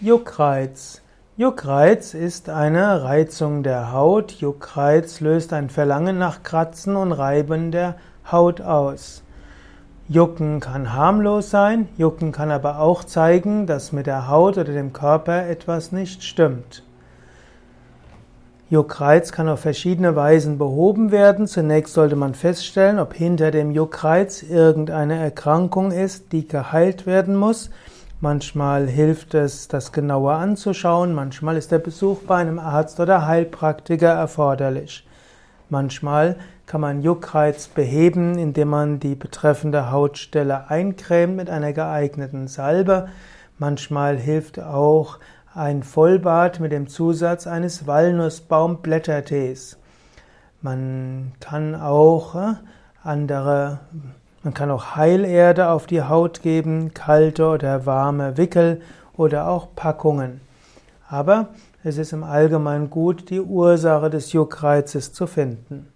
Juckreiz. Juckreiz ist eine Reizung der Haut. Juckreiz löst ein Verlangen nach Kratzen und Reiben der Haut aus. Jucken kann harmlos sein, Jucken kann aber auch zeigen, dass mit der Haut oder dem Körper etwas nicht stimmt. Juckreiz kann auf verschiedene Weisen behoben werden. Zunächst sollte man feststellen, ob hinter dem Juckreiz irgendeine Erkrankung ist, die geheilt werden muss. Manchmal hilft es, das genauer anzuschauen, manchmal ist der Besuch bei einem Arzt oder Heilpraktiker erforderlich. Manchmal kann man Juckreiz beheben, indem man die betreffende Hautstelle eincremt mit einer geeigneten Salbe. Manchmal hilft auch ein Vollbad mit dem Zusatz eines Walnussbaumblättertees. Man kann auch äh, andere man kann auch Heilerde auf die Haut geben, kalte oder warme Wickel oder auch Packungen. Aber es ist im Allgemeinen gut, die Ursache des Juckreizes zu finden.